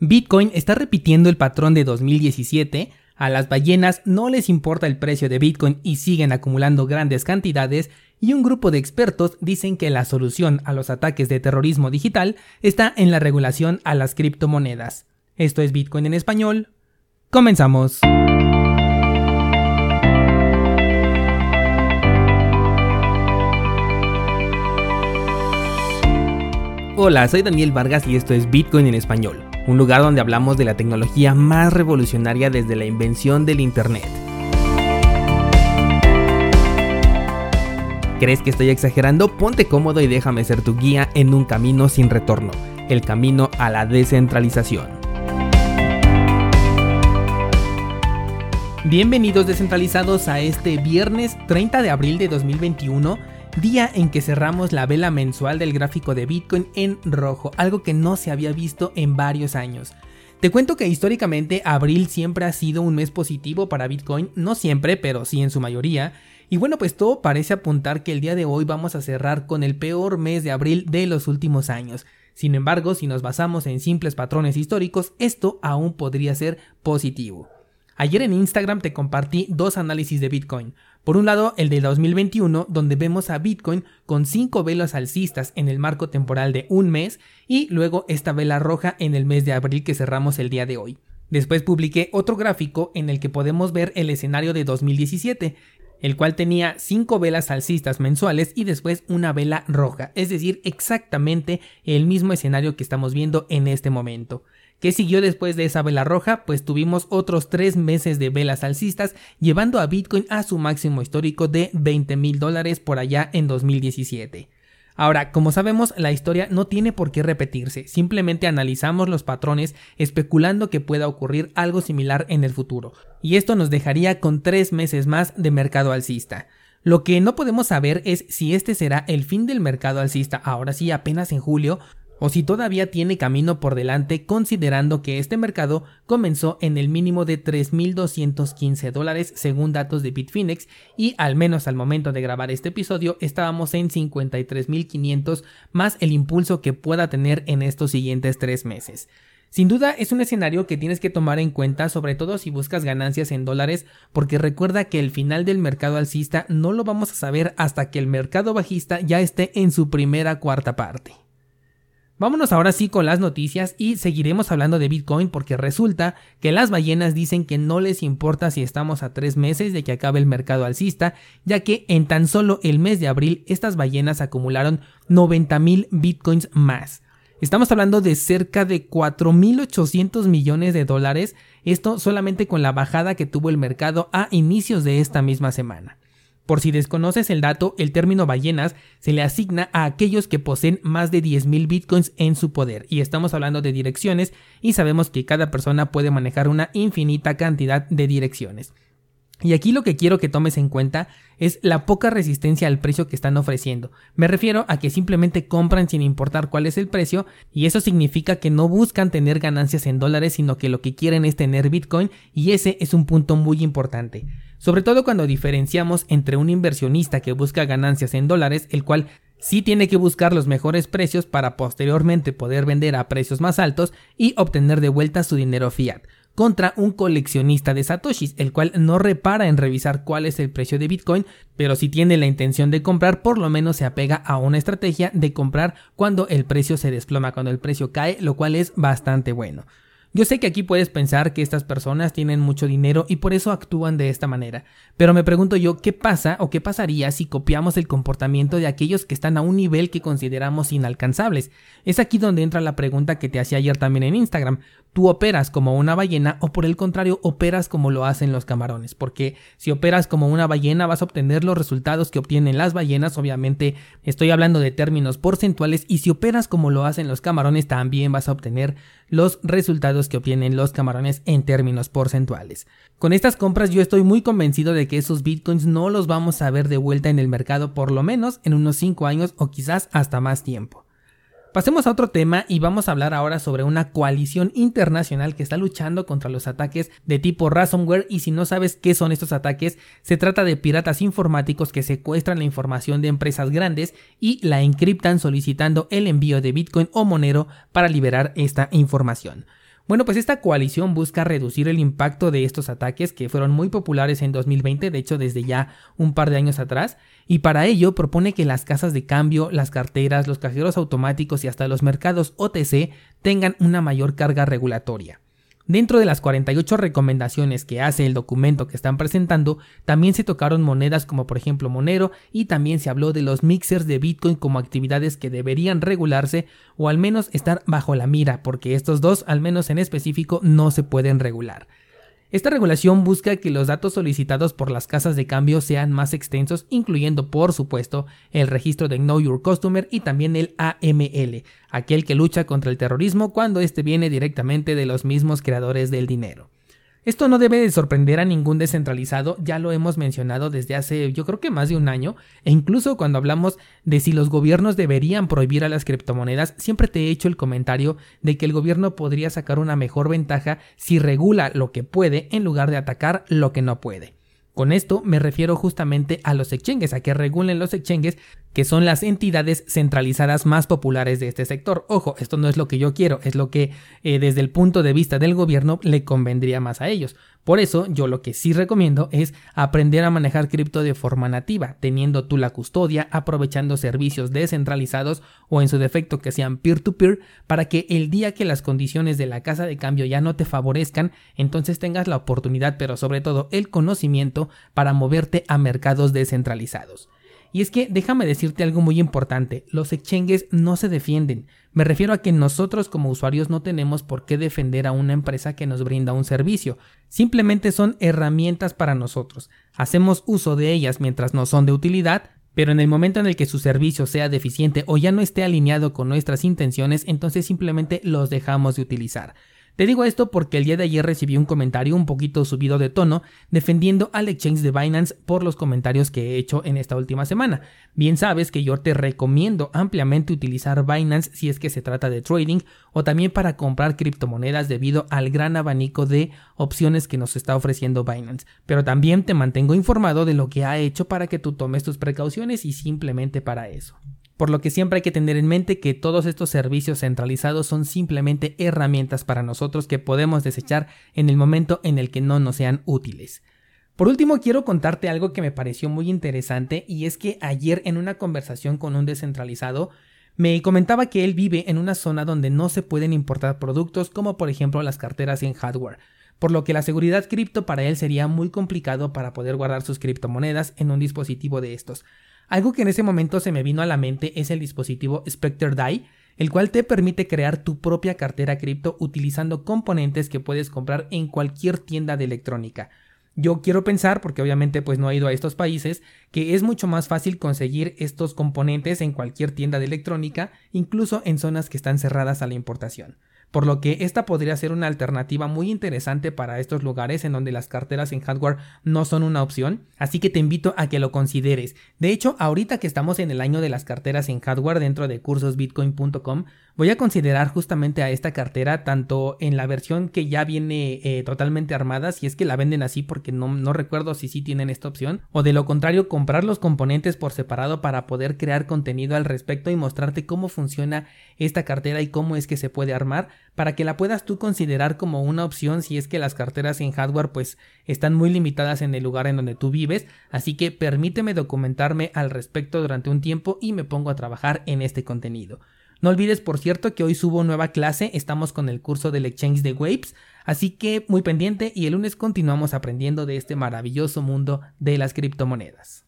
Bitcoin está repitiendo el patrón de 2017, a las ballenas no les importa el precio de Bitcoin y siguen acumulando grandes cantidades, y un grupo de expertos dicen que la solución a los ataques de terrorismo digital está en la regulación a las criptomonedas. Esto es Bitcoin en español. Comenzamos. Hola, soy Daniel Vargas y esto es Bitcoin en español un lugar donde hablamos de la tecnología más revolucionaria desde la invención del Internet. ¿Crees que estoy exagerando? Ponte cómodo y déjame ser tu guía en un camino sin retorno, el camino a la descentralización. Bienvenidos descentralizados a este viernes 30 de abril de 2021 día en que cerramos la vela mensual del gráfico de Bitcoin en rojo, algo que no se había visto en varios años. Te cuento que históricamente abril siempre ha sido un mes positivo para Bitcoin, no siempre, pero sí en su mayoría. Y bueno, pues todo parece apuntar que el día de hoy vamos a cerrar con el peor mes de abril de los últimos años. Sin embargo, si nos basamos en simples patrones históricos, esto aún podría ser positivo. Ayer en Instagram te compartí dos análisis de Bitcoin. Por un lado, el de 2021, donde vemos a Bitcoin con cinco velas alcistas en el marco temporal de un mes, y luego esta vela roja en el mes de abril que cerramos el día de hoy. Después publiqué otro gráfico en el que podemos ver el escenario de 2017, el cual tenía cinco velas alcistas mensuales y después una vela roja, es decir, exactamente el mismo escenario que estamos viendo en este momento. ¿Qué siguió después de esa vela roja? Pues tuvimos otros tres meses de velas alcistas, llevando a Bitcoin a su máximo histórico de 20 mil dólares por allá en 2017. Ahora, como sabemos, la historia no tiene por qué repetirse, simplemente analizamos los patrones especulando que pueda ocurrir algo similar en el futuro, y esto nos dejaría con tres meses más de mercado alcista. Lo que no podemos saber es si este será el fin del mercado alcista ahora sí apenas en julio o si todavía tiene camino por delante considerando que este mercado comenzó en el mínimo de 3.215 dólares según datos de Bitfinex y al menos al momento de grabar este episodio estábamos en 53.500 más el impulso que pueda tener en estos siguientes tres meses. Sin duda es un escenario que tienes que tomar en cuenta, sobre todo si buscas ganancias en dólares, porque recuerda que el final del mercado alcista no lo vamos a saber hasta que el mercado bajista ya esté en su primera cuarta parte. Vámonos ahora sí con las noticias y seguiremos hablando de Bitcoin porque resulta que las ballenas dicen que no les importa si estamos a tres meses de que acabe el mercado alcista, ya que en tan solo el mes de abril estas ballenas acumularon 90 mil Bitcoins más. Estamos hablando de cerca de 4.800 millones de dólares, esto solamente con la bajada que tuvo el mercado a inicios de esta misma semana. Por si desconoces el dato, el término ballenas se le asigna a aquellos que poseen más de 10.000 bitcoins en su poder, y estamos hablando de direcciones, y sabemos que cada persona puede manejar una infinita cantidad de direcciones. Y aquí lo que quiero que tomes en cuenta es la poca resistencia al precio que están ofreciendo. Me refiero a que simplemente compran sin importar cuál es el precio y eso significa que no buscan tener ganancias en dólares sino que lo que quieren es tener Bitcoin y ese es un punto muy importante sobre todo cuando diferenciamos entre un inversionista que busca ganancias en dólares, el cual sí tiene que buscar los mejores precios para posteriormente poder vender a precios más altos y obtener de vuelta su dinero fiat, contra un coleccionista de satoshis, el cual no repara en revisar cuál es el precio de Bitcoin, pero si tiene la intención de comprar, por lo menos se apega a una estrategia de comprar cuando el precio se desploma, cuando el precio cae, lo cual es bastante bueno. Yo sé que aquí puedes pensar que estas personas tienen mucho dinero y por eso actúan de esta manera, pero me pregunto yo qué pasa o qué pasaría si copiamos el comportamiento de aquellos que están a un nivel que consideramos inalcanzables. Es aquí donde entra la pregunta que te hacía ayer también en Instagram. ¿Tú operas como una ballena o por el contrario operas como lo hacen los camarones? Porque si operas como una ballena vas a obtener los resultados que obtienen las ballenas, obviamente estoy hablando de términos porcentuales, y si operas como lo hacen los camarones también vas a obtener los resultados que obtienen los camarones en términos porcentuales. Con estas compras yo estoy muy convencido de que esos bitcoins no los vamos a ver de vuelta en el mercado por lo menos en unos 5 años o quizás hasta más tiempo. Pasemos a otro tema y vamos a hablar ahora sobre una coalición internacional que está luchando contra los ataques de tipo ransomware y si no sabes qué son estos ataques, se trata de piratas informáticos que secuestran la información de empresas grandes y la encriptan solicitando el envío de Bitcoin o Monero para liberar esta información. Bueno, pues esta coalición busca reducir el impacto de estos ataques que fueron muy populares en 2020, de hecho desde ya un par de años atrás, y para ello propone que las casas de cambio, las carteras, los cajeros automáticos y hasta los mercados OTC tengan una mayor carga regulatoria. Dentro de las 48 recomendaciones que hace el documento que están presentando, también se tocaron monedas como por ejemplo Monero y también se habló de los mixers de Bitcoin como actividades que deberían regularse o al menos estar bajo la mira, porque estos dos, al menos en específico, no se pueden regular. Esta regulación busca que los datos solicitados por las casas de cambio sean más extensos, incluyendo por supuesto el registro de Know Your Customer y también el AML, aquel que lucha contra el terrorismo cuando este viene directamente de los mismos creadores del dinero. Esto no debe de sorprender a ningún descentralizado, ya lo hemos mencionado desde hace yo creo que más de un año, e incluso cuando hablamos de si los gobiernos deberían prohibir a las criptomonedas, siempre te he hecho el comentario de que el gobierno podría sacar una mejor ventaja si regula lo que puede en lugar de atacar lo que no puede. Con esto me refiero justamente a los exchanges, a que regulen los exchanges, que son las entidades centralizadas más populares de este sector. Ojo, esto no es lo que yo quiero, es lo que eh, desde el punto de vista del gobierno le convendría más a ellos. Por eso yo lo que sí recomiendo es aprender a manejar cripto de forma nativa, teniendo tú la custodia, aprovechando servicios descentralizados o en su defecto que sean peer-to-peer, para que el día que las condiciones de la casa de cambio ya no te favorezcan, entonces tengas la oportunidad, pero sobre todo el conocimiento para moverte a mercados descentralizados. Y es que déjame decirte algo muy importante, los exchanges no se defienden. Me refiero a que nosotros como usuarios no tenemos por qué defender a una empresa que nos brinda un servicio. Simplemente son herramientas para nosotros. Hacemos uso de ellas mientras no son de utilidad, pero en el momento en el que su servicio sea deficiente o ya no esté alineado con nuestras intenciones, entonces simplemente los dejamos de utilizar. Te digo esto porque el día de ayer recibí un comentario un poquito subido de tono defendiendo al exchange de Binance por los comentarios que he hecho en esta última semana. Bien sabes que yo te recomiendo ampliamente utilizar Binance si es que se trata de trading o también para comprar criptomonedas debido al gran abanico de opciones que nos está ofreciendo Binance. Pero también te mantengo informado de lo que ha hecho para que tú tomes tus precauciones y simplemente para eso por lo que siempre hay que tener en mente que todos estos servicios centralizados son simplemente herramientas para nosotros que podemos desechar en el momento en el que no nos sean útiles. Por último, quiero contarte algo que me pareció muy interesante y es que ayer en una conversación con un descentralizado me comentaba que él vive en una zona donde no se pueden importar productos como por ejemplo las carteras en hardware, por lo que la seguridad cripto para él sería muy complicado para poder guardar sus criptomonedas en un dispositivo de estos. Algo que en ese momento se me vino a la mente es el dispositivo Spectre DAI, el cual te permite crear tu propia cartera cripto utilizando componentes que puedes comprar en cualquier tienda de electrónica. Yo quiero pensar, porque obviamente pues no he ido a estos países, que es mucho más fácil conseguir estos componentes en cualquier tienda de electrónica, incluso en zonas que están cerradas a la importación por lo que esta podría ser una alternativa muy interesante para estos lugares en donde las carteras en hardware no son una opción, así que te invito a que lo consideres. De hecho, ahorita que estamos en el año de las carteras en hardware dentro de cursosbitcoin.com, voy a considerar justamente a esta cartera tanto en la versión que ya viene eh, totalmente armada, si es que la venden así porque no, no recuerdo si sí tienen esta opción, o de lo contrario comprar los componentes por separado para poder crear contenido al respecto y mostrarte cómo funciona esta cartera y cómo es que se puede armar para que la puedas tú considerar como una opción si es que las carteras en hardware pues están muy limitadas en el lugar en donde tú vives, así que permíteme documentarme al respecto durante un tiempo y me pongo a trabajar en este contenido. No olvides, por cierto, que hoy subo nueva clase, estamos con el curso del Exchange de Waves, así que muy pendiente y el lunes continuamos aprendiendo de este maravilloso mundo de las criptomonedas.